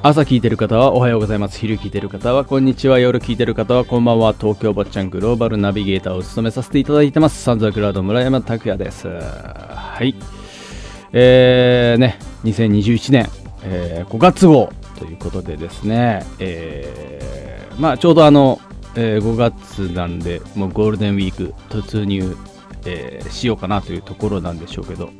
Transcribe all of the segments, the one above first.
朝聞いてる方はおはようございます。昼聞いてる方はこんにちは。夜聞いてる方はこんばんは。東京坊ちゃんグローバルナビゲーターを務めさせていただいてます。サンザクラウド村山拓也です。はい。えー、ね、2021年、えー5月号ということでですね、えーまあちょうどあの、えー5月なんで、もうゴールデンウィーク突入、えーしようかなというところなんでしょうけど、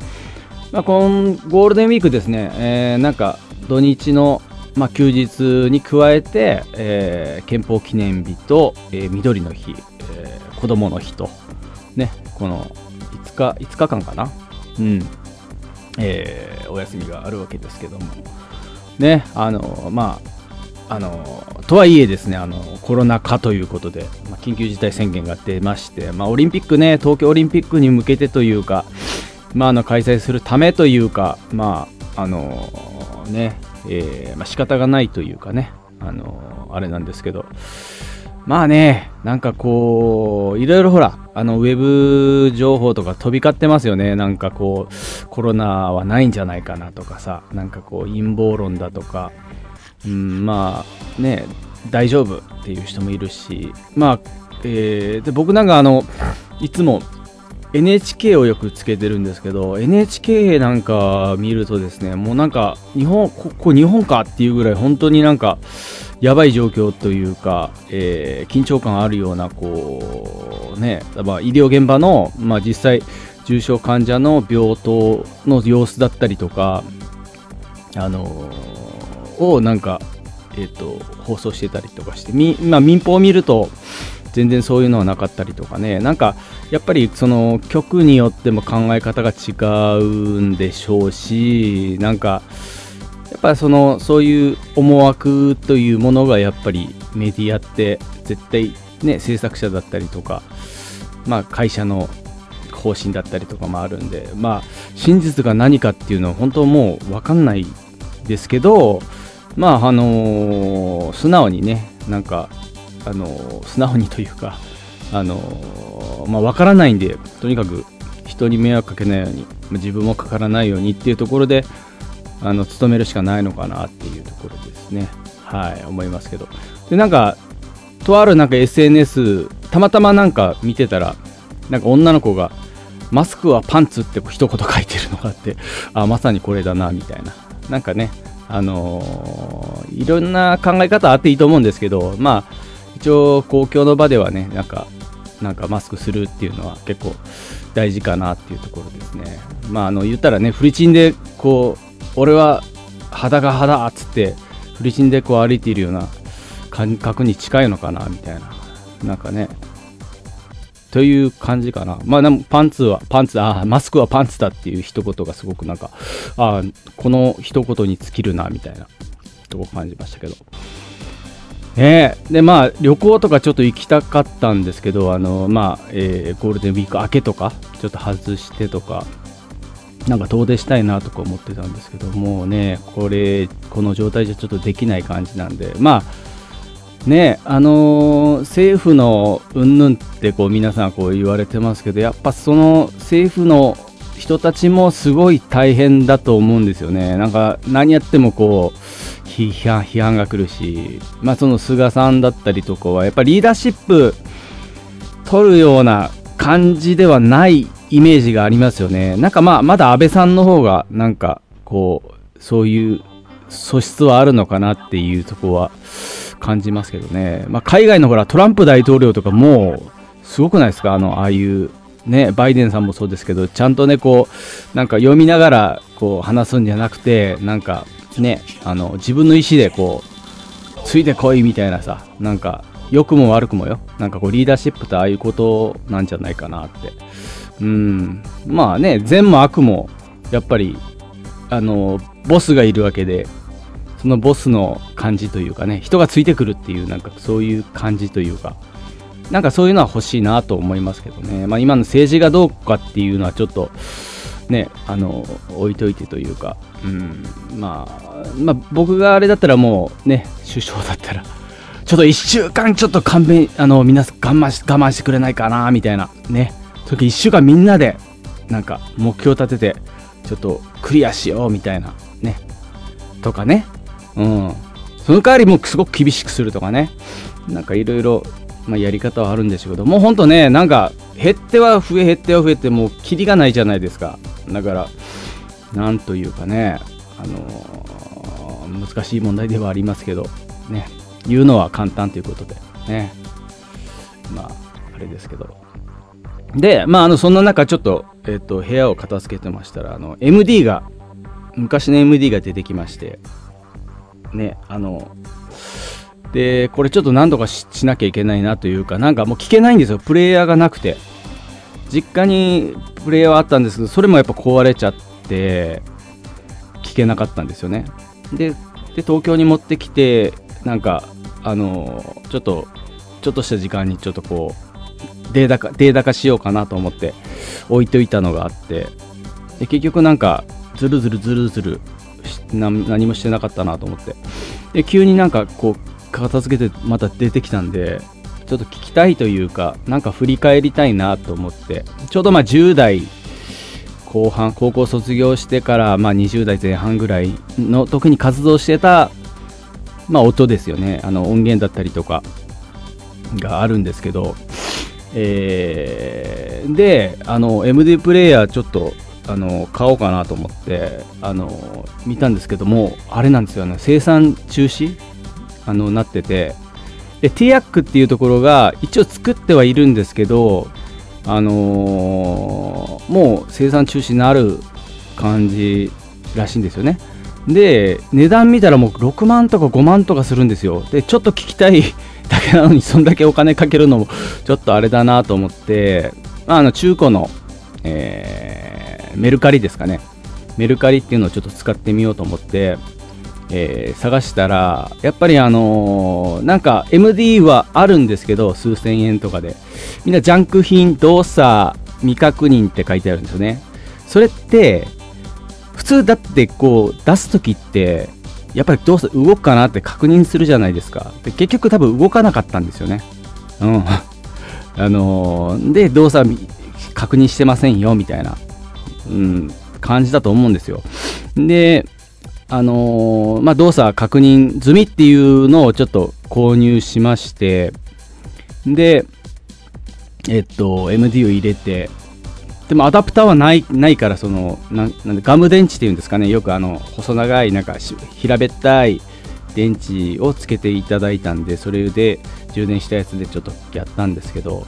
まあ、このゴールデンウィークですね、えーなんか土日の、まあ、休日に加えて、えー憲法記念日と、えー緑の日、えー子供の日と、ね、この5日 ,5 日間かな、うん。えーお休みがあるわけですけども、ね、あのまあ、あのとはいえですねあのコロナ禍ということで、まあ、緊急事態宣言が出まして、まあ、オリンピックね東京オリンピックに向けてというか、まあ、あの開催するためというか、まああのねえーまあ、仕方がないというかね、あのあれなんですけど、まあね、なんかこう、いろいろほら、あのウェブ情報とか飛び交ってますよね、なんかこう、コロナはないんじゃないかなとかさ、なんかこう、陰謀論だとか、うん、まあね、大丈夫っていう人もいるし、まあ、えーで僕なんかあの、いつも NHK をよくつけてるんですけど NHK なんか見るとですねもうなんか日本ここ日本かっていうぐらい本当になんかやばい状況というか、えー緊張感あるようなこうね、まあ、医療現場の、まあ、実際重症患者の病棟の様子だったりとかあのーをなんか、えー、と放送してたりとかしてみ、まあ、民放を見ると全然そういうのはなかったりとかね。なんかやっぱりその局によっても考え方が違うんでしょうしなんかやっぱそのそういう思惑というものがやっぱりメディアって絶対ね制作者だったりとかまあ会社の方針だったりとかもあるんでまあ真実が何かっていうのは本当もう分かんないですけどまああの素直にねなんかあの素直にというかあのまあ分からないんでとにかく人に迷惑かけないように自分もかからないようにっていうところであの努めるしかないのかなっていうところですね。はい思いますけど。でなんかとあるなんか SNS たまたまなんか見てたらなんか女の子がマスクはパンツってこう一言書いてるのがあってあまさにこれだなみたいな。なんかねあのーいろんな考え方あっていいと思うんですけどまあ一応公共の場ではねなんかなんかマスクするっていうのは結構大事かなっていうところですねまああの言ったらねフリチンでこう俺は肌が肌っつってフリチンでこう歩いているような感覚に近いのかなみたいななんかねという感じかな。まあでもパンツは、パンツ、ああマスクはパンツだっていう一言がすごくなんか、ああこの一言に尽きるなみたいなとこ感じましたけど。ね。でまあ旅行とかちょっと行きたかったんですけどあのまあ、えーゴールデンウィーク明けとかちょっと外してとかなんか遠出したいなとか思ってたんですけどもうねこれこの状態じゃちょっとできない感じなんでまあねあのー政府のうんぬんってこう皆さんこう言われてますけどやっぱその政府の人たちもすごい大変だと思うんですよね。なんか何やってもこう批判が来るしまあその菅さんだったりとかはやっぱリーダーシップ取るような感じではないイメージがありますよね。なんかまあ、まだ安倍さんの方が、なんか、こう、そういう素質はあるのかなっていうとこは感じますけどね。まあ、海外のほら、トランプ大統領とかもう、すごくないですか？あの、ああいう、ね、バイデンさんもそうですけど、ちゃんとね、こう、なんか読みながら、こう、話すんじゃなくて、なんか、ね、あの、自分の意思でこう、ついてこいみたいなさ、なんか、良くも悪くもよ。なんかこう、リーダーシップってああいうことなんじゃないかなって。うん。まあね、善も悪も、やっぱり、あの、ボスがいるわけで、そのボスの感じというかね、人がついてくるっていう、なんかそういう感じというか、なんかそういうのは欲しいなと思いますけどね。まあ今の政治がどうかっていうのはちょっと、ね、あの、置いといてというか、うん、まあ、まあ僕があれだったらもうね、首相だったら、ちょっと1週間ちょっと勘弁、あの、皆さん我慢し、我慢してくれないかな、みたいな、ね。時1週間みんなで、なんか目標立てて、ちょっとクリアしよう、みたいな、ね。とかね。うん。その代わりもすごく厳しくするとかねなんかいろいろまやり方はあるんでしょうけどもうほんとねなんか減っては増え減っては増えてもうキリがないじゃないですか。だからなんというかねあのー、難しい問題ではありますけどね言うのは簡単ということでね。まああれですけど。でまああのそんな中ちょっと,、えーと、部屋を片付けてましたらあの MD が昔の MD が出てきましてねあのでこれちょっと何とかしなきゃいけないなというかなんかもう聞けないんですよ。プレイヤーがなくて。実家にプレイヤーはあったんですけどそれもやっぱ壊れちゃって聞けなかったんですよね。で東京に持ってきてなんかあのちょっとちょっとした時間にちょっとこうデータ化データ化しようかなと思って置いといたのがあって。で結局なんかずるずるずるずる何もしてなかったなと思って。で急になんかこう片付けてまた出てきたんでちょっと聞きたいというかなんか振り返りたいなと思って。ちょうどまあ10代後半高校卒業してからまあ20代前半ぐらいの時に活動してたまあ音ですよね。あの音源だったりとかがあるんですけど。えー、であの MD プレイヤーちょっとあの買おうかなと思ってあの見たんですけどもあれなんですよね。生産中止あのなってて。で TAC っていうところが一応作ってはいるんですけどあのー、もう生産中止になる感じらしいんですよね。で値段見たらもう6万とか5万とかするんですよ。でちょっと聞きたい だけなのにそんだけお金かけるのもちょっとあれだなと思ってあの中古の、えー、メルカリですかね。メルカリっていうのをちょっと使ってみようと思ってえー、探したら、やっぱりあのー、なんか MD はあるんですけど、数千円とかで。みんなジャンク品、動作、未確認って書いてあるんですよね。それって、普通だってこう出すときって、やっぱり動作動くかなって確認するじゃないですか。で結局多分動かなかったんですよね。うん。あのー、で、動作確認してませんよ、みたいな、うん、感じだと思うんですよ。で、あのー、まあ、動作確認済みっていうのをちょっと購入しまして、で、えっと、MD を入れて、でもアダプターはないないから、その、ななんでガム電池っていうんですかね、よくあの、細長い、なんか平べったい電池をつけていただいたんで、それで充電したやつでちょっとやったんですけど、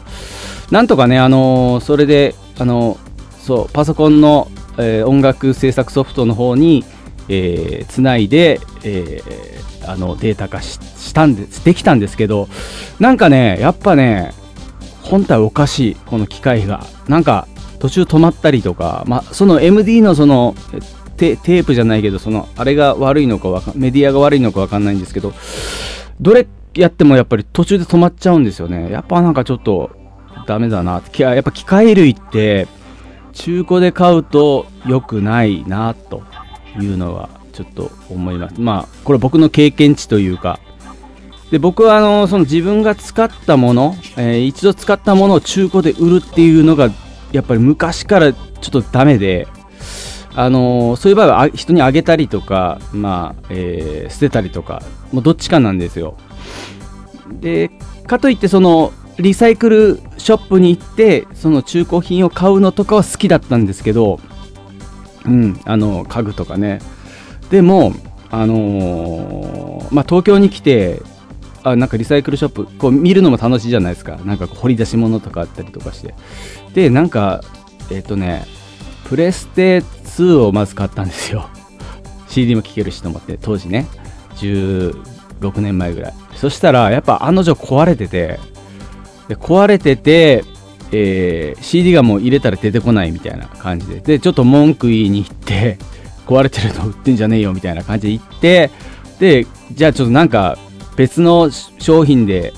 なんとかね、あのー、それで、あのそう、パソコンの、えー、音楽制作ソフトの方に、えー、つないで、えー、あのデータ化したんですできたんですけどなんかねやっぱね本体おかしいこの機械が。なんか途中止まったりとか、まあ、その MD のそのテープじゃないけどそのあれが悪いのかメディアが悪いのか分かんないんですけどどれやってもやっぱり途中で止まっちゃうんですよね。やっぱなんかちょっとダメだな。やっぱ機械類って中古で買うと良くないなと。いうのはちょっと思います。まあ、これ僕の経験値というか、で僕はあのその自分が使ったもの、えー、一度使ったものを中古で売るっていうのがやっぱり昔からちょっとダメで、あのー、そういう場合は人にあげたりとか、まあえー、捨てたりとかもうどっちかなんですよ。でかといってそのリサイクルショップに行ってその中古品を買うのとかは好きだったんですけどうん、あの家具とかね。でもあのー、まあ、東京に来てあなんかリサイクルショップこう見るのも楽しいじゃないですか。なんか掘り出し物とかあったりとかして。でなんかえっ、ー、とねプレステ2をまず買ったんですよ。CD も聴けるしと思って当時ね。16年前ぐらい。そしたらやっぱ案の定壊れてて。で壊れててえー、CD がもう入れたら出てこないみたいな感じで、で、ちょっと文句言いに行って、壊れてるの売ってんじゃねえよみたいな感じで言って、で、じゃあちょっとなんか別の商品で、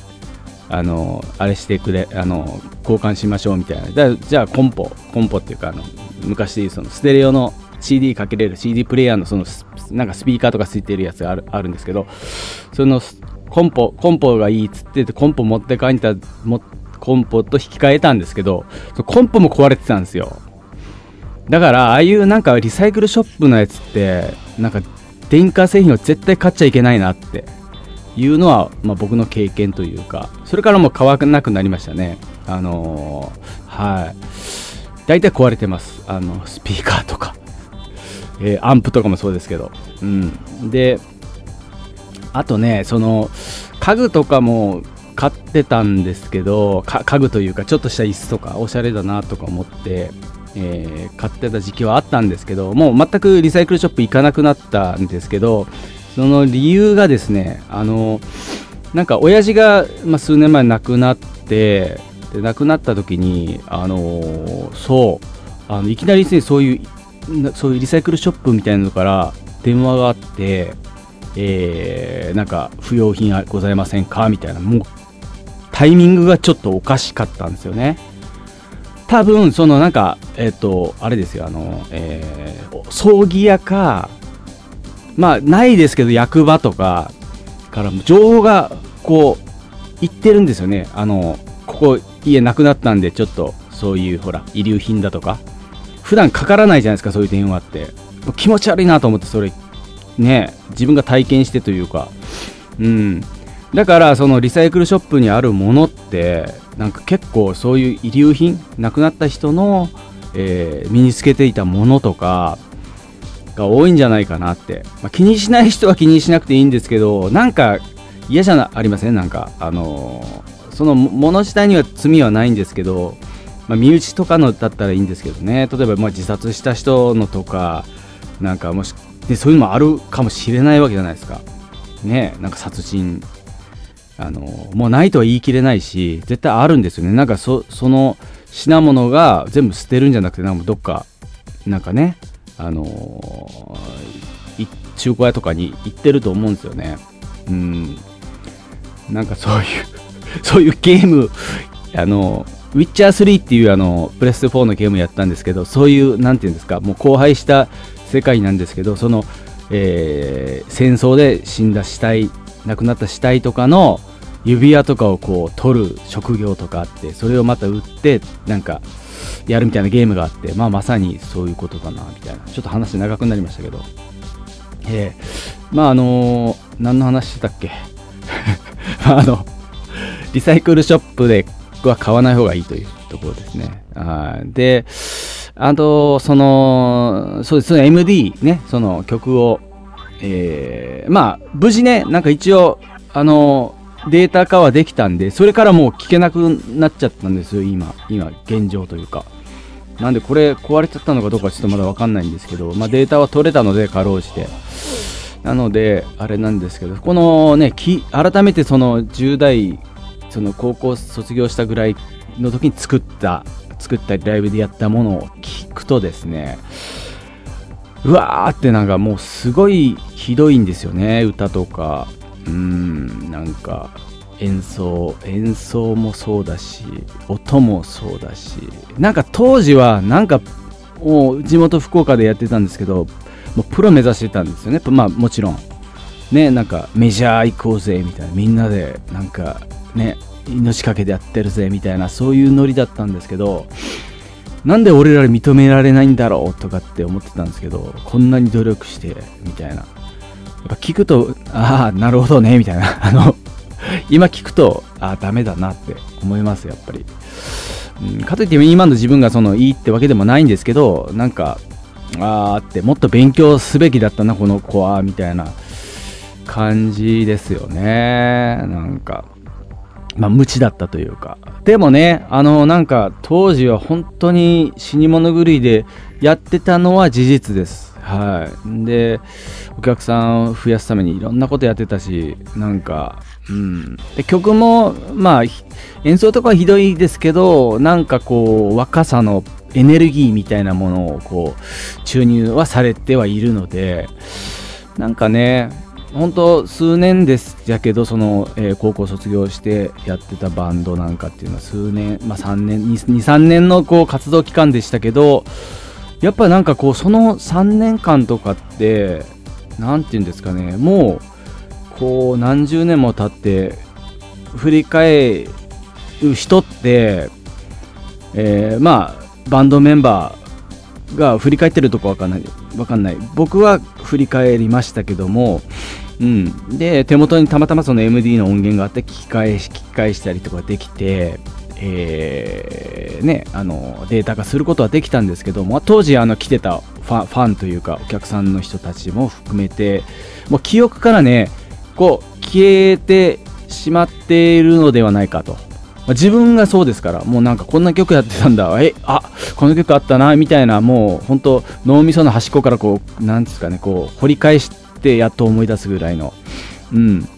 あの、あれしてくれ、あの、交換しましょうみたいな。じゃあコンポ、コンポっていうか、あの、昔そのステレオの CD かけれる CD プレイヤーのそのなんかスピーカーとかついてるやつがあるあるんですけどそのコンポコンポがいいっつってコンポ持って帰った持ってコンポと引き換えたんですけど、コンポも壊れてたんですよ。だから、ああいうなんかリサイクルショップのやつって、なんか電化製品を絶対買っちゃいけないなっていうのは、まあ、僕の経験というかそれからもう買わなくなりましたね。あのー、はい。大体壊れてます。あのスピーカーとか、えー、アンプとかもそうですけど。うん。であとねその家具とかも買ってたんですけど家具というかちょっとした椅子とかおしゃれだなとか思って、えー、買ってた時期はあったんですけどもう全くリサイクルショップ行かなくなったんですけどその理由がですねあのなんか親父が、まあ、数年前亡くなってで亡くなった時にあのそうあのいきなりですねそういうそういうリサイクルショップみたいなのから電話があってえー、なんか不要品はございませんか？みたいなもうタイミングがちょっとおかしかったんですよね。多分そのなんかえっ、ー、とあれですよあの、えー、葬儀屋かまあないですけど役場とかから情報がこう言ってるんですよね。あのここ家なくなったんでちょっとそういうほら遺留品だとか。普段かからないじゃないですかそういう電話って。気持ち悪いなと思ってそれね自分が体験してというか。うん。だからそのリサイクルショップにあるものってなんか結構そういう遺留品亡くなった人の、えー、身につけていたものとかが多いんじゃないかなって、まあ、気にしない人は気にしなくていいんですけどなんか嫌じゃありません？なんかあのー、そのもの自体には罪はないんですけど、まあ、身内とかのだったらいいんですけどね。例えばまあ自殺した人のとかなんかもしでそういうのもあるかもしれないわけじゃないですか。ねなんか殺人。あのもうないとは言い切れないし絶対あるんですよね。なんかその品物が全部捨てるんじゃなくてなんかどっかなんかねあの、中古屋とかに行ってると思うんですよね。うん。なんかそういう そういうゲームあのウィッチャー3っていうあのプレステ4のゲームやったんですけどそういうなんていうんですかもう荒廃した世界なんですけどその、えー、戦争で死んだ死体亡くなった死体とかの指輪とかをこう取る職業とかあってそれをまた売ってなんかやるみたいなゲームがあってまあまさにそういうことだなみたいな。ちょっと話長くなりましたけど。えー、まああのー、何の話してたっけ？あのリサイクルショップでは買わない方がいいというところですね。あであと、その、そうですね、MD ね、その曲を、えー、まあ、無事ね、なんか一応、あの、データ化はできたんで、それからもう聞けなくなっちゃったんですよ、今、今、現状というか。なんでこれ壊れちゃったのかどうかちょっとまだわかんないんですけど、まあ、データは取れたので、かろうじて。なので、あれなんですけど、このね、き改めてその10代、その高校卒業したぐらいの時に作った作ったライブでやったものを聞くとですねうわーってなんかもうすごいひどいんですよね歌とかうんなんか演奏演奏もそうだし音もそうだしなんか当時はなんかもう地元福岡でやってたんですけどもうプロ目指してたんですよね。まあもちろん。ねなんかメジャー行こうぜみたいな。みんなでなんかね命かけてやってるぜみたいなそういうノリだったんですけどなんで俺ら認められないんだろうとかって思ってたんですけどこんなに努力してみたいな。やっぱ聞くとああなるほどねみたいな あの今聞くとああダメだなって思いますやっぱり、うん、かといって今の自分がそのいいってわけでもないんですけどなんかああってもっと勉強すべきだったなこの子はみたいな感じですよねなんかまあ、無知だったというか。でもね、あの、なんか、当時は本当に死に物狂いでやってたのは事実です。はい。で、お客さんを増やすためにいろんなことやってたし、なんか、うん。で、曲も、まあ、演奏とかはひどいですけど、なんかこう、若さのエネルギーみたいなものをこう、注入はされてはいるので、なんかね、本当数年ですやけどその、えー、高校卒業してやってたバンドなんかっていうのは数年、まあ、3年23年のこう活動期間でしたけどやっぱなんかこうその3年間とかって何て言うんですかねもうこう何十年も経って振り返る人って、えー、まあバンドメンバーが振り返ってるとこわかんないわかんない。僕は振り返りましたけどもうん、で手元にたまたまその MD の音源があって聞き返し聞き返したりとかできて、えー、ね、あのデータ化することはできたんですけども当時あの来てたファファンというかお客さんの人たちも含めてもう記憶からねこう消えてしまっているのではないかとま。自分がそうですから、もうなんかこんな曲やってたんだ、え、あこの曲あったな、みたいな、もう本当、脳みその端っこからこう、なんですかね、こう、掘り返してやっと思い出すぐらいの、うん。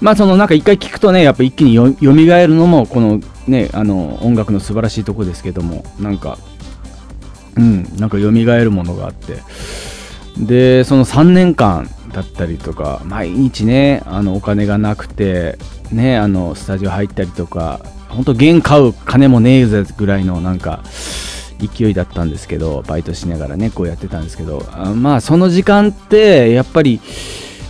まあそのなんか一回聴くとね、やっぱ一気によみがえるのも、このね、あの、音楽の素晴らしいとこですけども、なんか、うん、なんか蘇るものがあって、で、その3年間だったりとか、毎日ね、あの、お金がなくて、ね、あの、スタジオ入ったりとか、本当弦買う金もねえぜぐらいのなんか、勢いだったんですけど、バイトしながらね、こうやってたんですけど、あまあ、その時間って、やっぱり、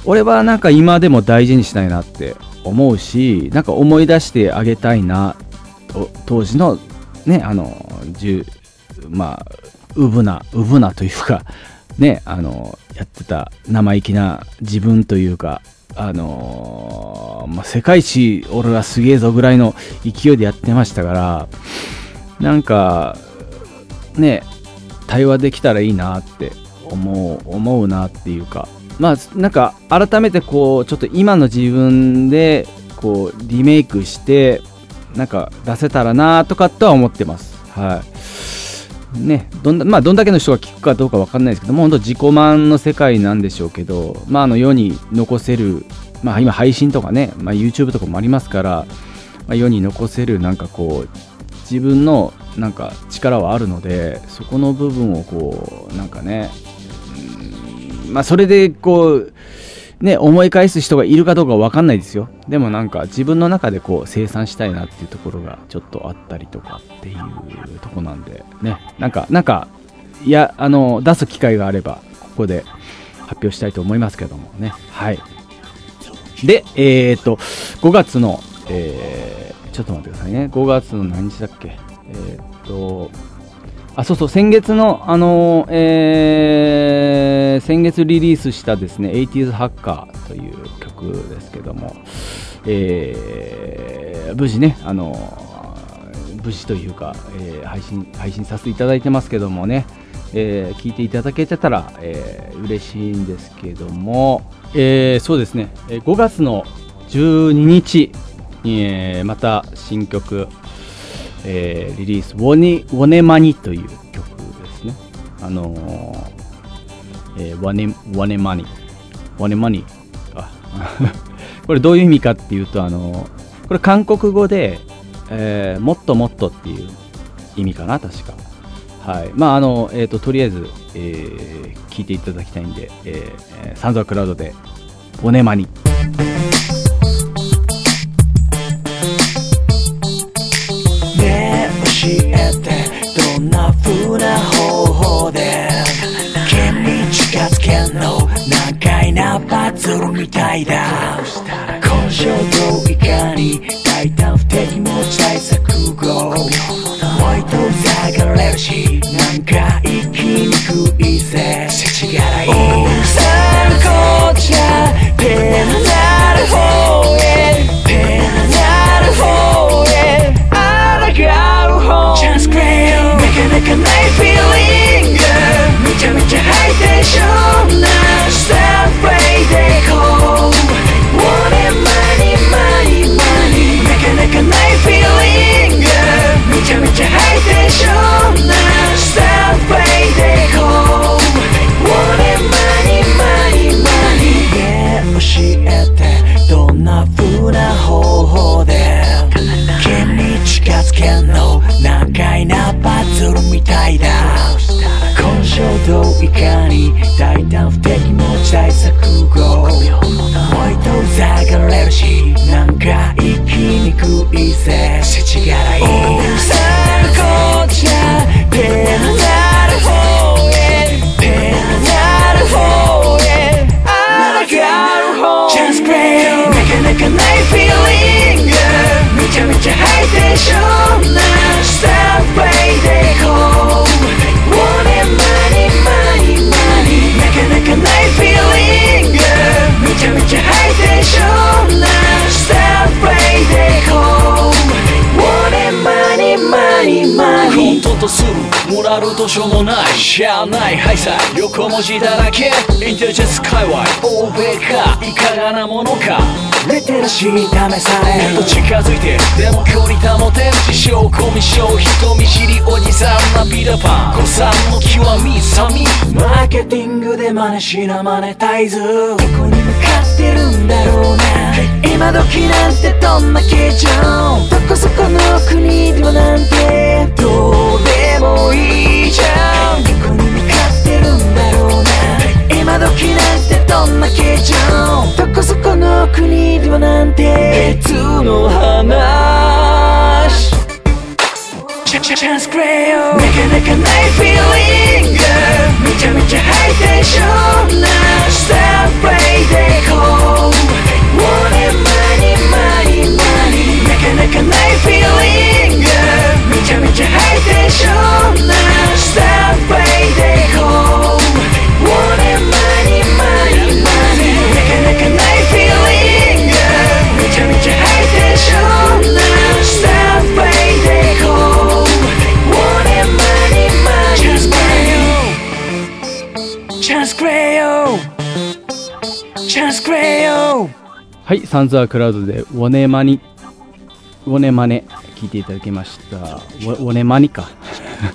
俺はなんか今でも大事にしたいなって思うし、なんか思い出してあげたいな、当時のね、あの、まあ、うぶな、うぶなというか、ね、あの、やってた生意気な自分というか、あの、まあ、世界一俺はすげえぞぐらいの勢いでやってましたから、なんか、ね、対話できたらいいなって思う、思うなっていうか、まあ、なんか改めてこう、ちょっと今の自分で、こう、リメイクして、なんか出せたらなとかとは思ってます。はい。ね、どんまあ、どんだけの人が聞くかどうか分かんないですけども、本当自己満の世界なんでしょうけど、まあ、あの世に残せる、まあ、今配信とかね、まあ、YouTube とかもありますから、まあ、世に残せるなんかこう自分のなんか力はあるのでそこの部分をこうなんかね、うん、まあそれでこうね、思い返す人がいるかどうかわかんないですよ。でもなんか自分の中でこう生産したいなっていうところがちょっとあったりとかっていうとこなんで、ね、なんか、なんか、いや、あの、出す機会があれば、ここで発表したいと思いますけどもね。はい。で、えー、っと、5月の、えー、ちょっと待ってくださいね。5月の何日だっけ？えー、っと、あ、そうそう、先月の、あのー、えー、先月リリースしたですね、80s ハッカーという曲ですけども、えー、無事ね、あのー、無事というか、えー、配信、配信させていただいてますけどもね、えー、聞いていただけてたら、えー、嬉しいんですけども、えー、そうですね、5月の12日に、えー、また新曲、えー、リリース、ウォネ、ウォネマニという曲ですね。あのー、えー、ウォネ、ウォネマニ。ウォネマニか。これどういう意味かっていうと、あのー、これ韓国語で、えー、もっともっとっていう意味かな、確か。はい。まあ、あの、えっ、ー、と、とりあえず、えー、聞いていただきたいんで、えー、サンズアクラウドで、ウォネマニ。みたいだ。根性といかに大胆不敵持ちたい錯誤もうと下がれるしなんか生きにくいぜ。世知辛い。さあこっちゃ手のなる方へ。手のなる方へ。あらがう方。チャンスくれよかなかない feeling めちゃめちゃハイテンション Meditation, lunch, self-rating ある。としょうもない。しゃあない。ハイサイ横文字だらけ。インテリジェンス界隈。欧米か。いかがなものか。レテラシー試されると近づいてでも距離保てん。自称コミショ人見知りおじさん。なビラパン。誤算の極み。サミ。マーケティングで真似しなマネタイズどこに向かってるんだろうな。今時なんてどんな形状どこそこの国でもなんて。どうでもいいじゃん。どこに向かってるんだろうな。今時なんてどんな形状どこそこの国でもなんて別の話チャチャチャンスくれよなかなかないフィーリングめちゃめちゃハイテンションな。スタープレイでこう Want it money money money なかなかないフィーリング。めちゃめちゃハイテンションなスタープレイでこう Want it money money money なかなかないフィーリングめちゃめちゃハイテンションなスタープレイでこう Want it money money money チャンスくれよチャンスくれよはい、サンズアクラウドで、ウォネマニ、ウォネマネ、聞いていただきました。ウォウォネマニか。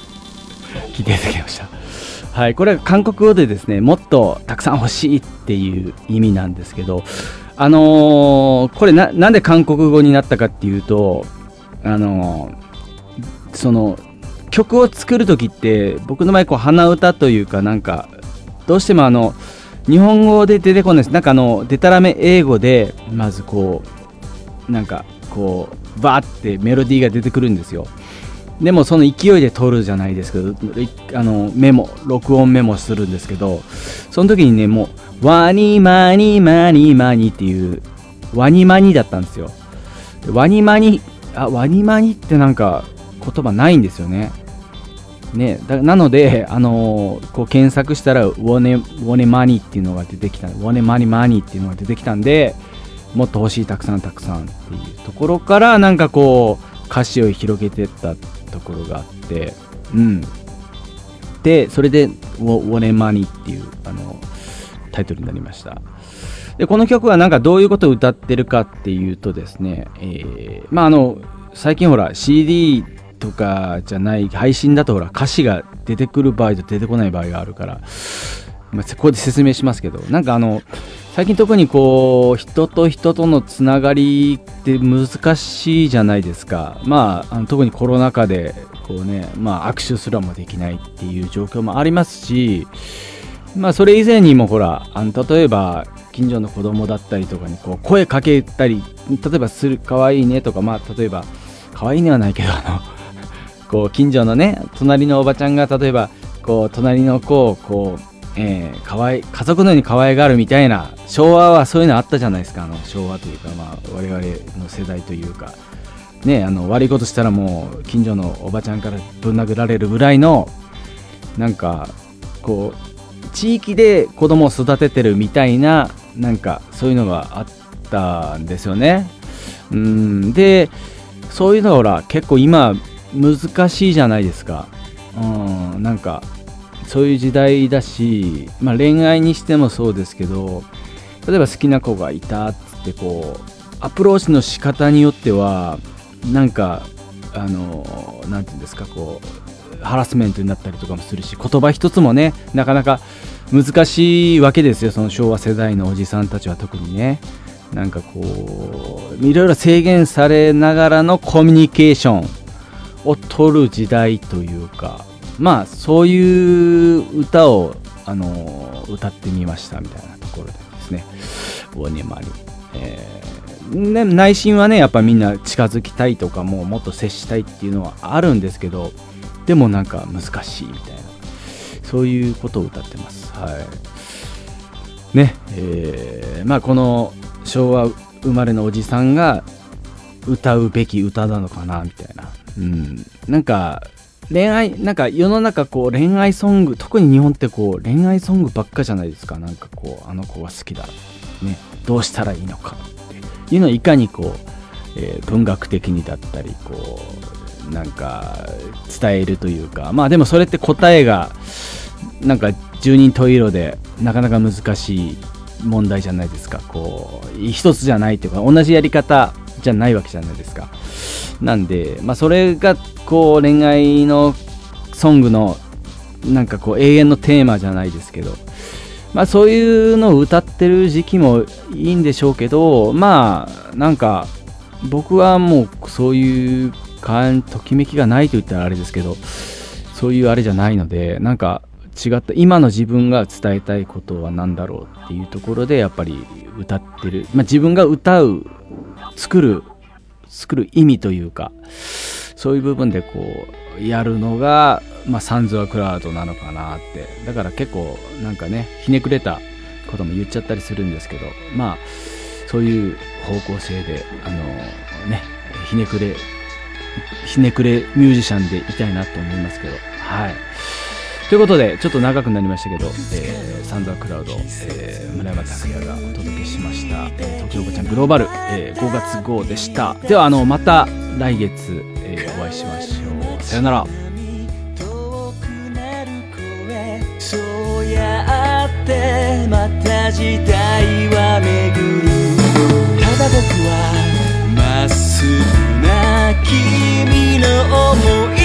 聞いていただきました。はい、これは韓国語でですね、もっとたくさん欲しいっていう意味なんですけど、あのーこれな、なんで韓国語になったかっていうと、あのーその、曲を作るときって、僕の場合、こう、鼻歌というか、なんか、どうしてもあの、日本語で出てこないです。なんかあの、でたらめ英語で、まずこう、なんか、こう、バーってメロディーが出てくるんですよ。でもその勢いで撮るじゃないですけど、あの、メモ、録音メモするんですけど、その時にね、もう、ワニマニマニマニっていう、ワニマニだったんですよ。ワニマニ、あ、ワニマニってなんか言葉ないんですよね。ね、だなので、あのーこう検索したらウォネ、ウォネマニっていうのが出てきた、ウォネマニマニっていうのが出てきたんで、もっと欲しい、たくさんたくさんっていうところから、なんかこう、歌詞を広げてったところがあって、うん。で、それで、ウォネマニっていう、あの、タイトルになりました。で、この曲はなんかどういうことを歌ってるかっていうとですね、えーまああの、最近ほら CD とかじゃない配信だとほら歌詞が出てくる場合と出てこない場合があるから、まあ、ここで説明しますけど、なんかあの、最近特にこう、人と人とのつながりって難しいじゃないですか。まあ、あの特にコロナ禍で、こうね、まあ握手すらもできないっていう状況もありますし、まあそれ以前にもほら、あの例えば近所の子供だったりとかにこう声かけたり、例えばする、かわいいねとか、まあ例えば、かわいいねはないけど、あの、こう近所のね、隣のおばちゃんが例えば、こう隣の子をこう、えー、かわい家族のように可愛がるみたいな昭和はそういうのあったじゃないですかあの昭和というか、まあ、我々の世代というか、ね、あの悪いことしたらもう近所のおばちゃんからぶん殴られるぐらいのなんかこう地域で子供を育ててるみたいななんかそういうのがあったんですよね。うんでそういうのがほら結構今難しいじゃないですか。うんなんかそういう時代だし、まあ、恋愛にしてもそうですけど例えば好きな子がいたっつってこうアプローチの仕方によってはなんかあのなんていうんですかこうハラスメントになったりとかもするし言葉一つもねなかなか難しいわけですよ。その昭和世代のおじさんたちは特にね。なんかこういろいろ制限されながらのコミュニケーションを取る時代というか。まあそういう歌をあの歌ってみましたみたいなところでですね。ウォニマリ、えーね、内心はねやっぱみんな近づきたいとかもうもっと接したいっていうのはあるんですけどでもなんか難しいみたいな。そういうことを歌ってます。はい。ねえーまあこの昭和生まれのおじさんが歌うべき歌なのかなみたいな。うん。なんか恋愛なんか世の中こう恋愛ソング特に日本ってこう恋愛ソングばっかじゃないですか。なんかこうあの子が好きだ、ね、どうしたらいいのかっていうのをいかにこう、えー文学的にだったりこうなんか伝えるというか。まあでもそれって答えがなんか十人十色でなかなか難しい問題じゃないですか。こう一つじゃないというか同じやり方じゃないわけじゃないですか。なんで、まあ、それがこう恋愛のソングのなんかこう永遠のテーマじゃないですけど。まあそういうのを歌ってる時期もいいんでしょうけどまあなんか僕はもうそういうときめきがないと言ったらあれですけどそういうあれじゃないのでなんか違った今の自分が伝えたいことは何だろうっていうところでやっぱり歌ってる、まあ、自分が歌う作る作る意味というかそういう部分でこうやるのが、まあ、サンズ・ア・クラウドなのかなって。だから結構なんかねひねくれたことも言っちゃったりするんですけどまあそういう方向性であのねひねくれひねくれミュージシャンでいたいなと思いますけどはい。ということでちょっと長くなりましたけど、えー、サンダークラウド、えー、村山拓也がお届けしました、えー、東京おばちゃんグローバル、えー、5月号でした。ではあのまた来月、えー、お会いしましょう。さよなら。そうやってまた時代は巡る。ただ僕はまっすぐな君の想い